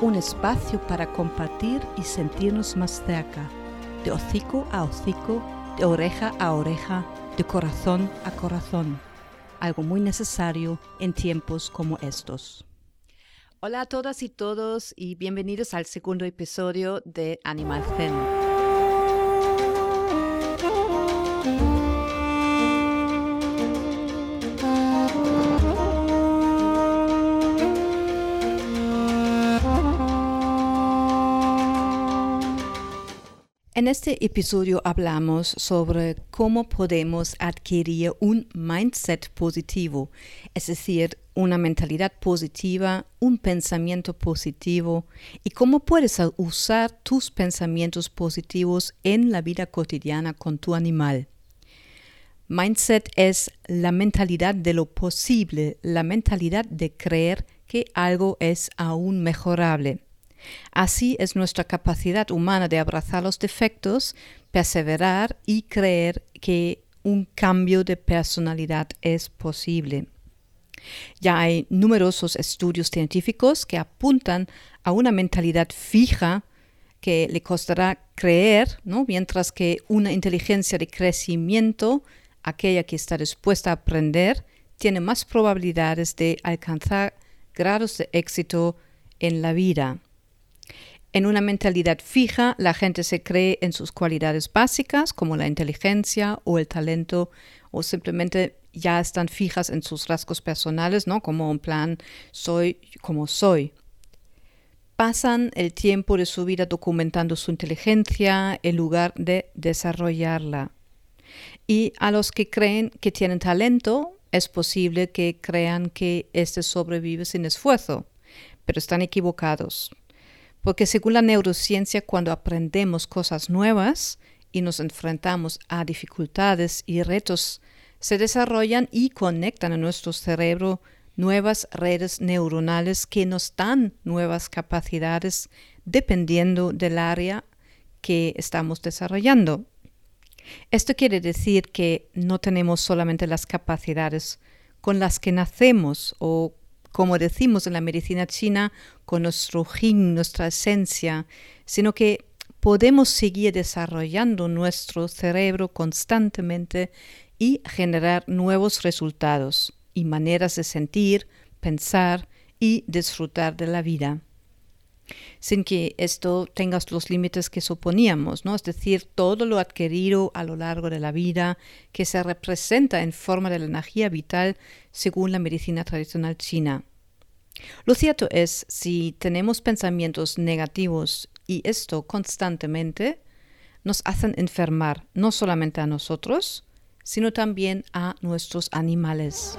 Un espacio para compartir y sentirnos más cerca, de hocico a hocico, de oreja a oreja, de corazón a corazón, algo muy necesario en tiempos como estos. Hola a todas y todos y bienvenidos al segundo episodio de Animal Zen. En este episodio hablamos sobre cómo podemos adquirir un mindset positivo, es decir, una mentalidad positiva, un pensamiento positivo y cómo puedes usar tus pensamientos positivos en la vida cotidiana con tu animal. Mindset es la mentalidad de lo posible, la mentalidad de creer que algo es aún mejorable. Así es nuestra capacidad humana de abrazar los defectos, perseverar y creer que un cambio de personalidad es posible. Ya hay numerosos estudios científicos que apuntan a una mentalidad fija que le costará creer, ¿no? mientras que una inteligencia de crecimiento, aquella que está dispuesta a aprender, tiene más probabilidades de alcanzar grados de éxito en la vida. En una mentalidad fija, la gente se cree en sus cualidades básicas, como la inteligencia o el talento, o simplemente ya están fijas en sus rasgos personales, ¿no? Como un plan, soy como soy. Pasan el tiempo de su vida documentando su inteligencia en lugar de desarrollarla. Y a los que creen que tienen talento, es posible que crean que éste sobrevive sin esfuerzo, pero están equivocados. Porque según la neurociencia, cuando aprendemos cosas nuevas y nos enfrentamos a dificultades y retos, se desarrollan y conectan a nuestro cerebro nuevas redes neuronales que nos dan nuevas capacidades dependiendo del área que estamos desarrollando. Esto quiere decir que no tenemos solamente las capacidades con las que nacemos o como decimos en la medicina china, con nuestro yin, nuestra esencia, sino que podemos seguir desarrollando nuestro cerebro constantemente y generar nuevos resultados y maneras de sentir, pensar y disfrutar de la vida sin que esto tenga los límites que suponíamos, ¿no? Es decir, todo lo adquirido a lo largo de la vida que se representa en forma de la energía vital según la medicina tradicional china. Lo cierto es, si tenemos pensamientos negativos y esto constantemente, nos hacen enfermar no solamente a nosotros, sino también a nuestros animales.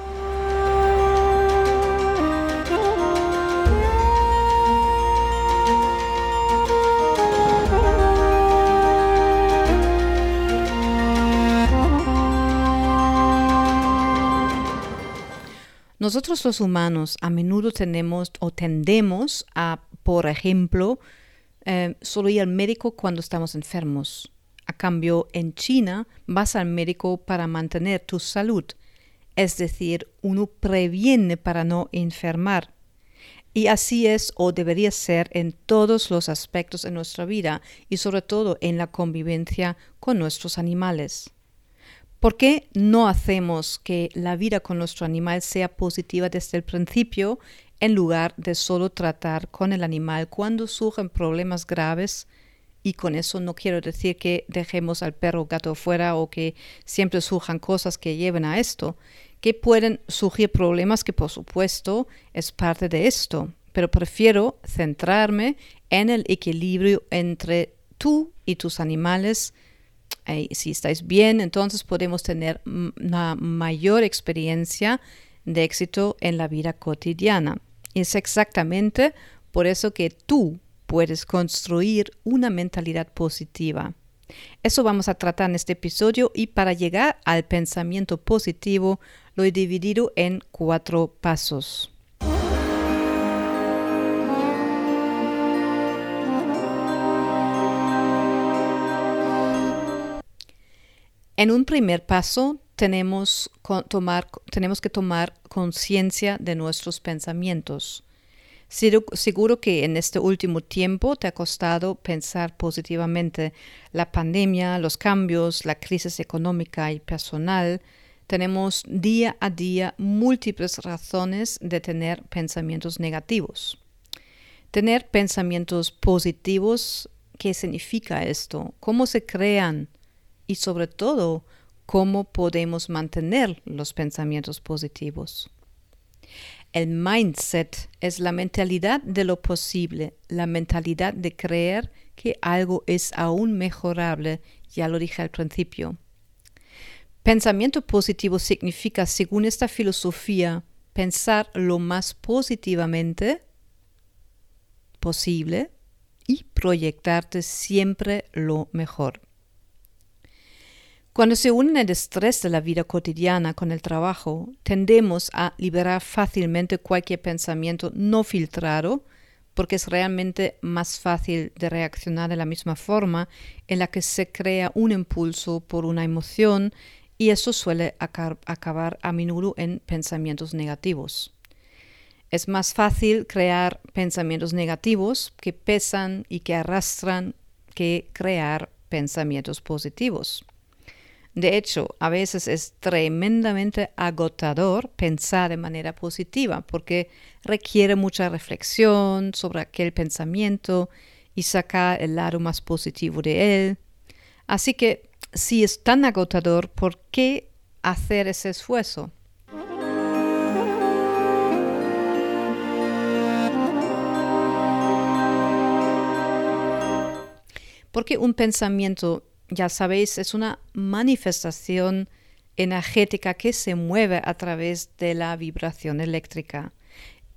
Nosotros los humanos a menudo tenemos o tendemos a, por ejemplo, eh, solo ir al médico cuando estamos enfermos. A cambio, en China vas al médico para mantener tu salud, es decir, uno previene para no enfermar. Y así es o debería ser en todos los aspectos de nuestra vida y sobre todo en la convivencia con nuestros animales. ¿Por qué no hacemos que la vida con nuestro animal sea positiva desde el principio en lugar de solo tratar con el animal cuando surgen problemas graves? Y con eso no quiero decir que dejemos al perro o gato fuera o que siempre surjan cosas que lleven a esto, que pueden surgir problemas que por supuesto es parte de esto, pero prefiero centrarme en el equilibrio entre tú y tus animales. Si estáis bien, entonces podemos tener una mayor experiencia de éxito en la vida cotidiana. Es exactamente por eso que tú puedes construir una mentalidad positiva. Eso vamos a tratar en este episodio y para llegar al pensamiento positivo lo he dividido en cuatro pasos. En un primer paso tenemos, que tomar conciencia de nuestros pensamientos. Seguro que en este último tiempo te ha costado pensar positivamente. La pandemia, los cambios, la crisis económica y personal, tenemos día a día múltiples razones de tener pensamientos negativos. Tener pensamientos positivos, ¿qué significa esto? ¿Cómo se crean? Y sobre todo, ¿cómo podemos mantener los pensamientos positivos? El mindset es la mentalidad de lo posible, la mentalidad de creer que algo es aún mejorable, ya lo dije al principio. Pensamiento positivo significa, según esta filosofía, pensar lo más positivamente posible y proyectarte siempre lo mejor. Cuando se une el estrés de la vida cotidiana con el trabajo, tendemos a liberar fácilmente cualquier pensamiento no filtrado, porque es realmente más fácil de reaccionar de la misma forma en la que se crea un impulso por una emoción y eso suele acabar a menudo en pensamientos negativos. Es más fácil crear pensamientos negativos que pesan y que arrastran que crear pensamientos positivos. De hecho, a veces es tremendamente agotador pensar de manera positiva porque requiere mucha reflexión sobre aquel pensamiento y sacar el lado más positivo de él. Así que si es tan agotador, ¿por qué hacer ese esfuerzo? Porque un pensamiento ya sabéis, es una manifestación energética que se mueve a través de la vibración eléctrica.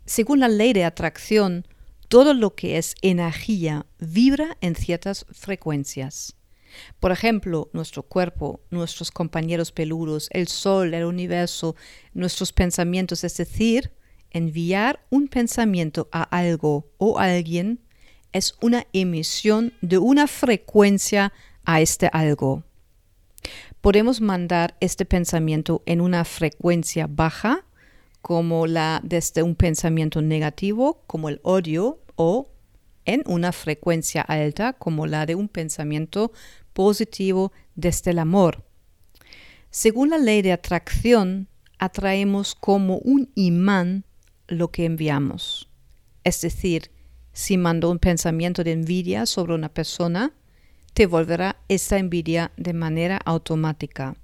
Según la ley de atracción, todo lo que es energía vibra en ciertas frecuencias. Por ejemplo, nuestro cuerpo, nuestros compañeros peludos, el sol, el universo, nuestros pensamientos, es decir, enviar un pensamiento a algo o a alguien es una emisión de una frecuencia a este algo. Podemos mandar este pensamiento en una frecuencia baja, como la desde un pensamiento negativo, como el odio, o en una frecuencia alta, como la de un pensamiento positivo desde el amor. Según la ley de atracción, atraemos como un imán lo que enviamos. Es decir, si mando un pensamiento de envidia sobre una persona, te volverá esa envidia de manera automática.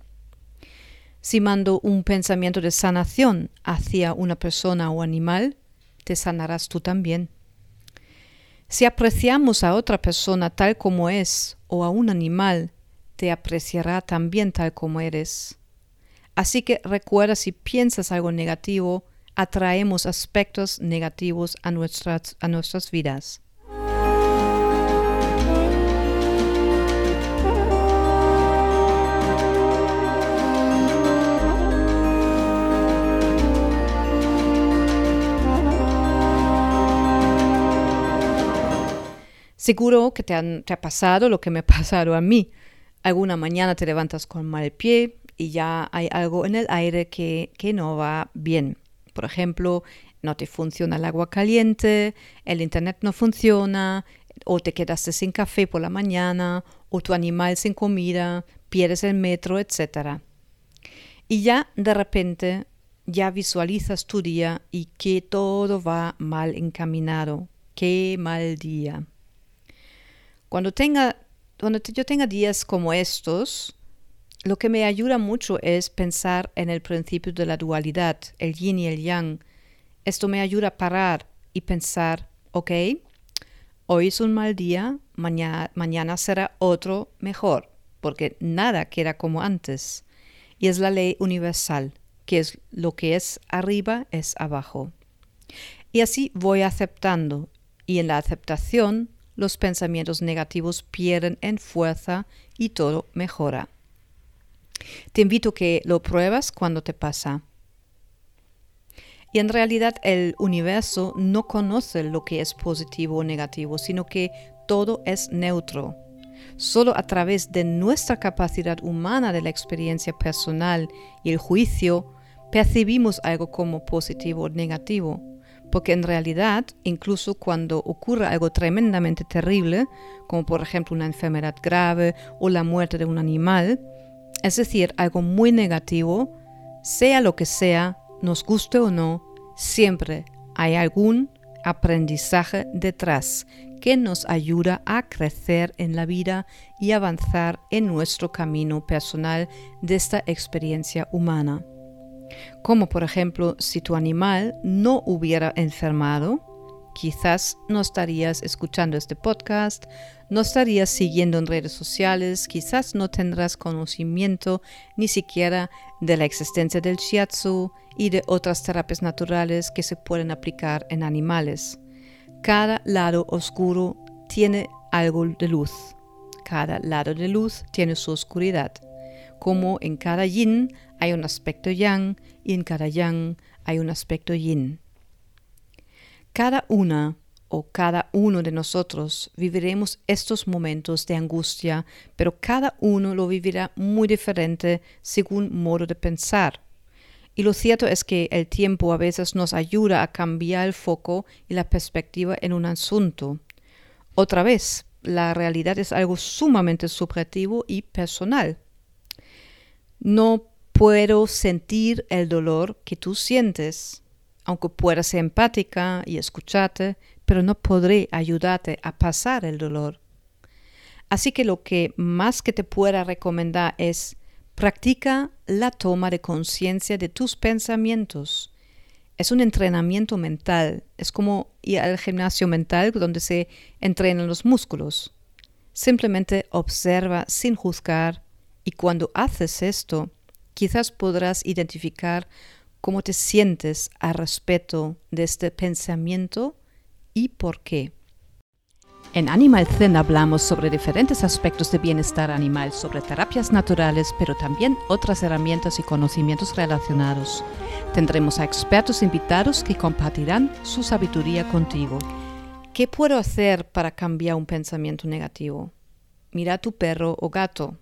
Si mando un pensamiento de sanación hacia una persona o animal, te sanarás tú también. Si apreciamos a otra persona tal como es o a un animal, te apreciará también tal como eres. Así que recuerda si piensas algo negativo, atraemos aspectos negativos a nuestras, a nuestras vidas. Seguro que te, ha pasado lo que me ha pasado a mí. Alguna mañana te levantas con mal pie y ya hay algo en el aire que, que no va bien. Por ejemplo, no te funciona el agua caliente, el internet no funciona, o te quedaste sin café por la mañana, o tu animal sin comida, pierdes el metro, etc. Y ya de repente ya visualizas tu día y que todo va mal encaminado. Qué mal día. Cuando, tenga, cuando yo tenga días como estos, lo que me ayuda mucho es pensar en el principio de la dualidad, el yin y el yang. Esto me ayuda a parar y pensar, ok, hoy es un mal día, mañana, mañana será otro mejor, porque nada queda como antes. Y es la ley universal, que es lo que es arriba es abajo. Y así voy aceptando, y en la aceptación los pensamientos negativos pierden en fuerza y todo mejora. Te invito a que lo pruebas cuando te pasa. Y en realidad el universo no conoce lo que es positivo o negativo, sino que todo es neutro. Solo a través de nuestra capacidad humana de la experiencia personal y el juicio percibimos algo como positivo o negativo. Porque en realidad, incluso cuando ocurre algo tremendamente terrible, como por ejemplo una enfermedad grave o la muerte de un animal, es decir, algo muy negativo, sea lo que sea, nos guste o no, siempre hay algún aprendizaje detrás que nos ayuda a crecer en la vida y avanzar en nuestro camino personal de esta experiencia humana. Como por ejemplo, si tu animal no hubiera enfermado, quizás no estarías escuchando este podcast, no estarías siguiendo en redes sociales, quizás no tendrás conocimiento ni siquiera de la existencia del shiatsu y de otras terapias naturales que se pueden aplicar en animales. Cada lado oscuro tiene algo de luz. Cada lado de luz tiene su oscuridad. Como en cada yin hay un aspecto yang y en cada yang hay un aspecto yin. Cada una o cada uno de nosotros viviremos estos momentos de angustia, pero cada uno lo vivirá muy diferente según modo de pensar. Y lo cierto es que el tiempo a veces nos ayuda a cambiar el foco y la perspectiva en un asunto. Otra vez, la realidad es algo sumamente subjetivo y personal. No puedo sentir el dolor que tú sientes aunque pueda ser empática y escucharte, pero no podré ayudarte a pasar el dolor. Así que lo que más que te pueda recomendar es practica la toma de conciencia de tus pensamientos. Es un entrenamiento mental, es como ir al gimnasio mental donde se entrenan los músculos. Simplemente observa sin juzgar y cuando haces esto, quizás podrás identificar cómo te sientes al respecto de este pensamiento y por qué. En Animal Zen hablamos sobre diferentes aspectos de bienestar animal, sobre terapias naturales, pero también otras herramientas y conocimientos relacionados. Tendremos a expertos invitados que compartirán su sabiduría contigo. ¿Qué puedo hacer para cambiar un pensamiento negativo? Mira tu perro o gato,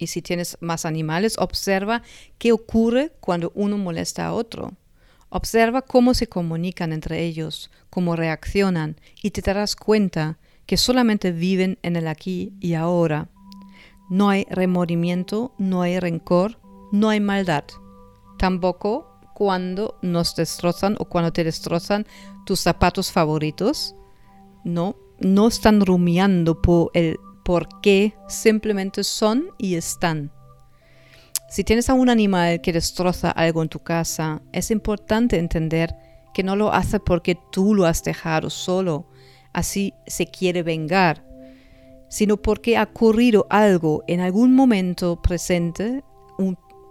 y si tienes más animales, observa qué ocurre cuando uno molesta a otro. Observa cómo se comunican entre ellos, cómo reaccionan y te darás cuenta que solamente viven en el aquí y ahora. No hay remordimiento, no hay rencor, no hay maldad. Tampoco cuando nos destrozan o cuando te destrozan tus zapatos favoritos. No, no están rumiando por el porque simplemente son y están. Si tienes a un animal que destroza algo en tu casa, es importante entender que no lo hace porque tú lo has dejado solo, así se quiere vengar, sino porque ha ocurrido algo en algún momento presente,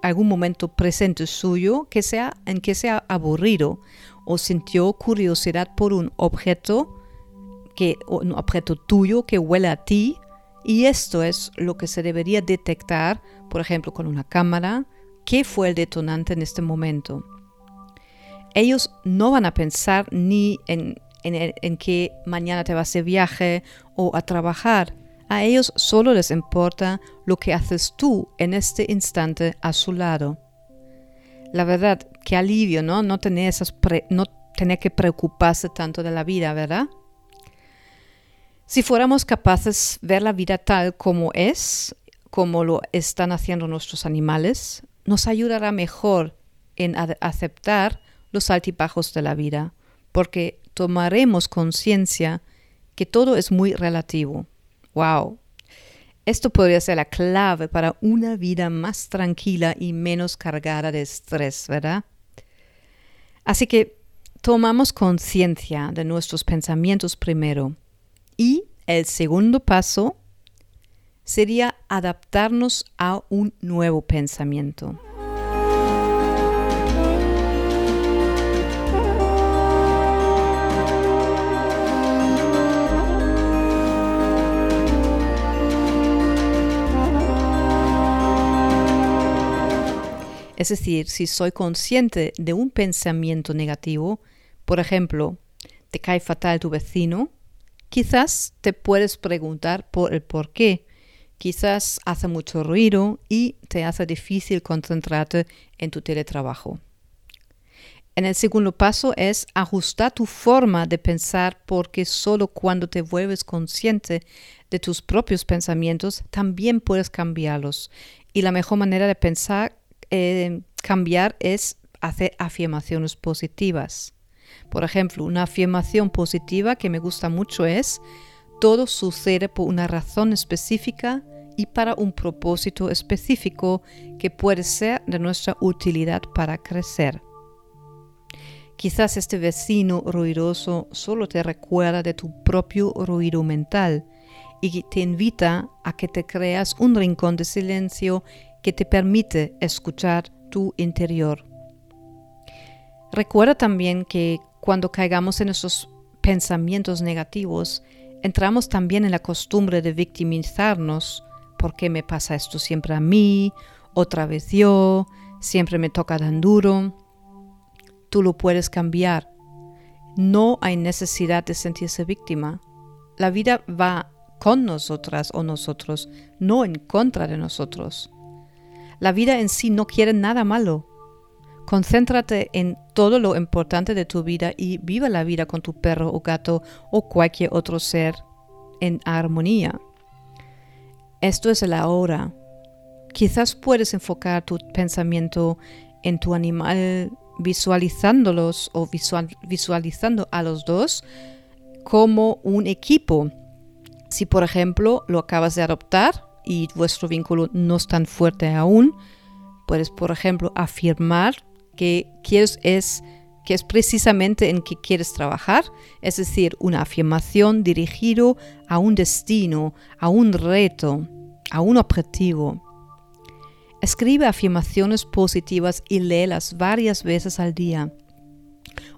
algún momento presente suyo que sea en que se ha aburrido o sintió curiosidad por un objeto que un objeto tuyo que huele a ti y esto es lo que se debería detectar, por ejemplo, con una cámara, qué fue el detonante en este momento. Ellos no van a pensar ni en, en, que mañana te vas de viaje o a trabajar. A ellos solo les importa lo que haces tú en este instante a su lado. La verdad, qué alivio, ¿no? No tener, esas no tener que preocuparse tanto de la vida, ¿verdad? Si fuéramos capaces de ver la vida tal como es, como lo están haciendo nuestros animales, nos ayudará mejor en aceptar los altibajos de la vida, porque tomaremos conciencia que todo es muy relativo. ¡Wow! Esto podría ser la clave para una vida más tranquila y menos cargada de estrés, ¿verdad? Así que tomamos conciencia de nuestros pensamientos primero y el segundo paso sería adaptarnos a un nuevo pensamiento. Es decir, si soy consciente de un pensamiento negativo, por ejemplo, te cae fatal tu vecino, quizás te puedes preguntar por el por qué. Quizás hace mucho ruido y te hace difícil concentrarte en tu teletrabajo. En el segundo paso es ajustar tu forma de pensar porque solo cuando te vuelves consciente de tus propios pensamientos también puedes cambiarlos. Y la mejor manera de pensar eh, cambiar es hacer afirmaciones positivas. Por ejemplo, una afirmación positiva que me gusta mucho es, todo sucede por una razón específica y para un propósito específico que puede ser de nuestra utilidad para crecer. Quizás este vecino ruidoso solo te recuerda de tu propio ruido mental y te invita a que te creas un rincón de silencio que te permite escuchar tu interior. Recuerda también que cuando caigamos en esos pensamientos negativos, entramos también en la costumbre de victimizarnos. ¿Por qué me pasa esto siempre a mí? Otra vez yo, siempre me toca tan duro. Tú lo puedes cambiar. No hay necesidad de sentirse víctima. La vida va con nosotras o nosotros, no en contra de nosotros. La vida en sí no quiere nada malo. Concéntrate en todo lo importante de tu vida y viva la vida con tu perro o gato o cualquier otro ser en armonía. Esto es el ahora. Quizás puedes enfocar tu pensamiento en tu animal visualizándolos o visualizando a los dos como un equipo. Si por ejemplo lo acabas de adoptar, y vuestro vínculo no es tan fuerte aún, puedes, por ejemplo, afirmar que quieres es que es precisamente en que quieres trabajar, es decir, una afirmación dirigido a un destino, a un reto, a un objetivo. Escribe afirmaciones positivas y léelas varias veces al día.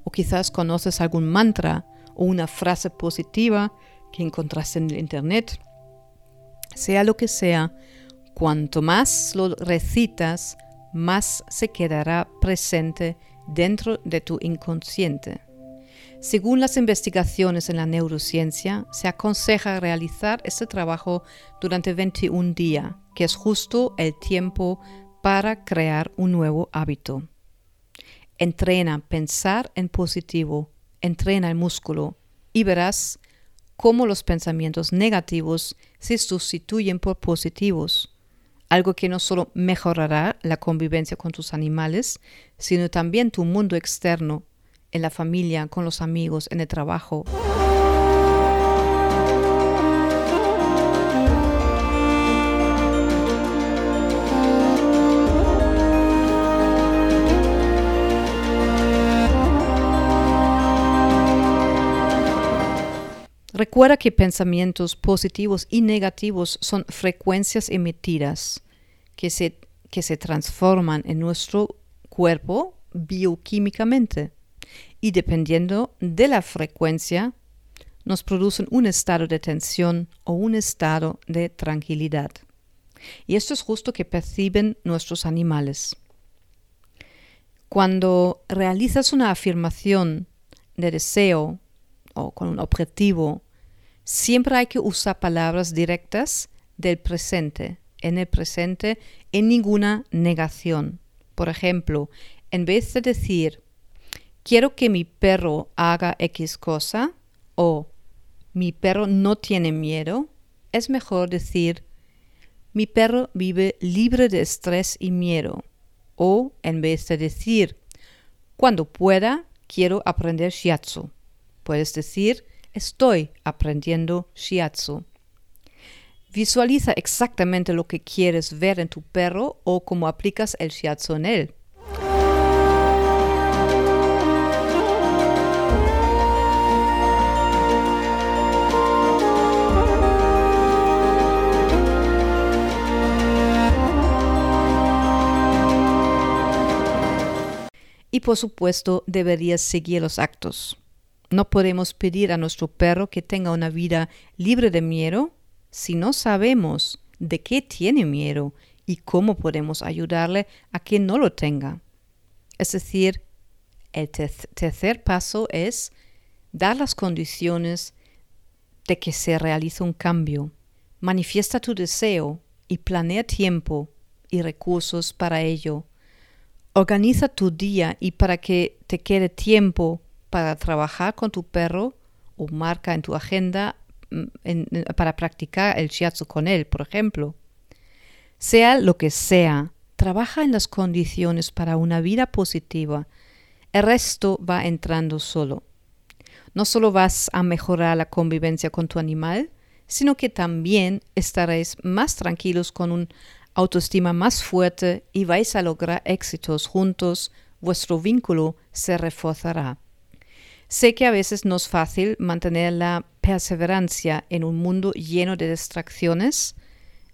O quizás conoces algún mantra o una frase positiva que encontraste en el Internet sea lo que sea, cuanto más lo recitas, más se quedará presente dentro de tu inconsciente. Según las investigaciones en la neurociencia, se aconseja realizar este trabajo durante 21 días, que es justo el tiempo para crear un nuevo hábito. Entrena pensar en positivo, entrena el músculo y verás cómo los pensamientos negativos se sustituyen por positivos, algo que no solo mejorará la convivencia con tus animales, sino también tu mundo externo, en la familia, con los amigos, en el trabajo. Recuerda que pensamientos positivos y negativos son frecuencias emitidas que se, que se transforman en nuestro cuerpo bioquímicamente y dependiendo de la frecuencia nos producen un estado de tensión o un estado de tranquilidad. Y esto es justo que perciben nuestros animales. Cuando realizas una afirmación de deseo o con un objetivo Siempre hay que usar palabras directas del presente, en el presente, en ninguna negación. Por ejemplo, en vez de decir, quiero que mi perro haga X cosa o mi perro no tiene miedo, es mejor decir mi perro vive libre de estrés y miedo. O en vez de decir cuando pueda, quiero aprender shiatsu. Puedes decir estoy aprendiendo shiatsu. Visualiza exactamente lo que quieres ver en tu perro o cómo aplicas el shiatsu en él. Y por supuesto deberías seguir los actos. No podemos pedir a nuestro perro que tenga una vida libre de miedo si no sabemos de qué tiene miedo y cómo podemos ayudarle a que no lo tenga. Es decir, el tercer paso es dar las condiciones de que se realice un cambio. Manifiesta tu deseo y planea tiempo y recursos para ello. Organiza tu día y para que te quede tiempo para trabajar con tu perro o marca en tu agenda mm, para practicar el shiatsu con él, por ejemplo. Sea lo que sea, trabaja en las condiciones para una vida positiva. El resto va entrando solo. No solo vas a mejorar la convivencia con tu animal, sino que también estaréis más tranquilos con un autoestima más fuerte y vais a lograr éxitos juntos, vuestro vínculo se reforzará. Sé que a veces no es fácil mantener la perseverancia en un mundo lleno de distracciones.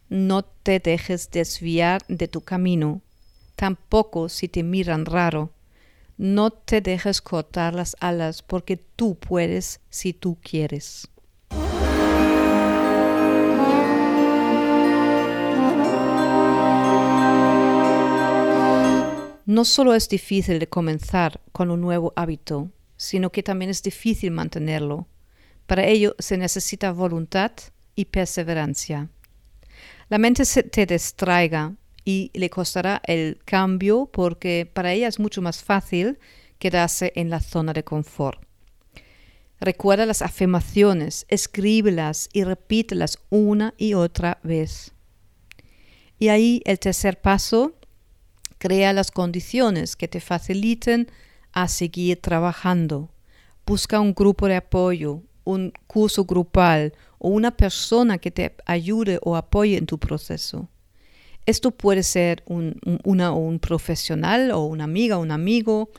No te dejes desviar de tu camino, tampoco si te miran raro. No te dejes cortar las alas porque tú puedes si tú quieres. No solo es difícil de comenzar con un nuevo hábito, sino que también es difícil mantenerlo. Para ello se necesita voluntad y perseverancia. La mente se te distraiga y le costará el cambio porque para ella es mucho más fácil quedarse en la zona de confort. Recuerda las afirmaciones, escríbelas y repítelas una y otra vez. Y ahí el tercer paso Crea las condiciones que te faciliten a seguir trabajando. Busca un grupo de apoyo, un curso grupal o una persona que te ayude o apoye en tu proceso. Esto puede ser un, una, un profesional o una amiga, un amigo,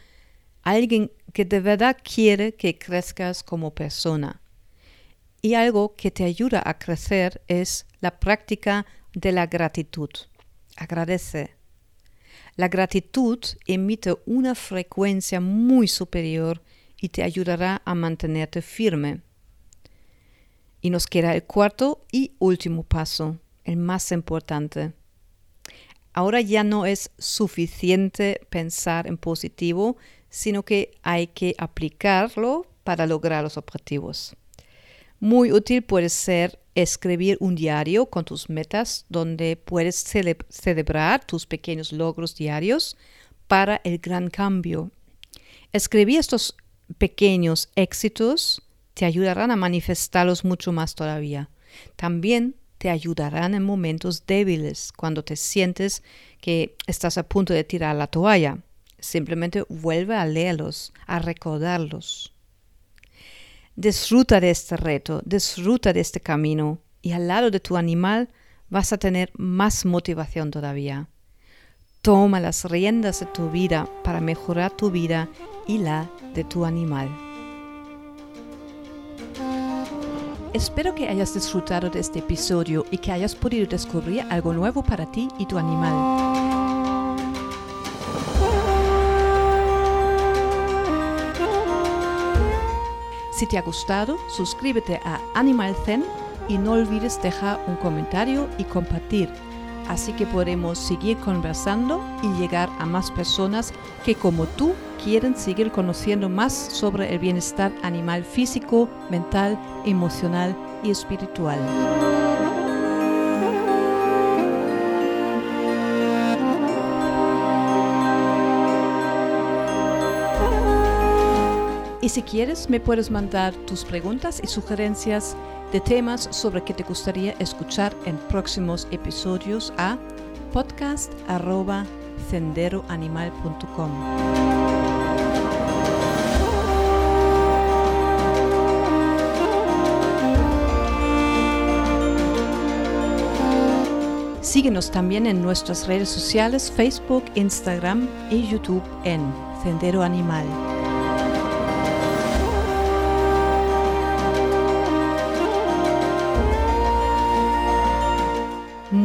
alguien que de verdad quiere que crezcas como persona. Y algo que te ayuda a crecer es la práctica de la gratitud. Agradece, la gratitud emite una frecuencia muy superior y te ayudará a mantenerte firme. Y nos queda el cuarto y último paso, el más importante. Ahora ya no es suficiente pensar en positivo, sino que hay que aplicarlo para lograr los objetivos. Muy útil puede ser escribir un diario con tus metas donde puedes celebrar tus pequeños logros diarios para el gran cambio. Escribir estos pequeños éxitos te ayudarán a manifestarlos mucho más todavía. También te ayudarán en momentos débiles, cuando te sientes que estás a punto de tirar la toalla. Simplemente vuelve a leerlos, a recordarlos. Disfruta de este reto, disfruta de este camino y al lado de tu animal vas a tener más motivación todavía. Toma las riendas de tu vida para mejorar tu vida y la de tu animal. Espero que hayas disfrutado de este episodio y que hayas podido descubrir algo nuevo para ti y tu animal. Si te ha gustado, suscríbete a Animal Zen y no olvides dejar un comentario y compartir. Así que podremos seguir conversando y llegar a más personas que como tú quieren seguir conociendo más sobre el bienestar animal físico, mental, emocional y espiritual. Y si quieres, me puedes mandar tus preguntas y sugerencias de temas sobre que te gustaría escuchar en próximos episodios a podcast.senderoanimal.com. Síguenos también en nuestras redes sociales Facebook, Instagram y YouTube en Sendero Animal.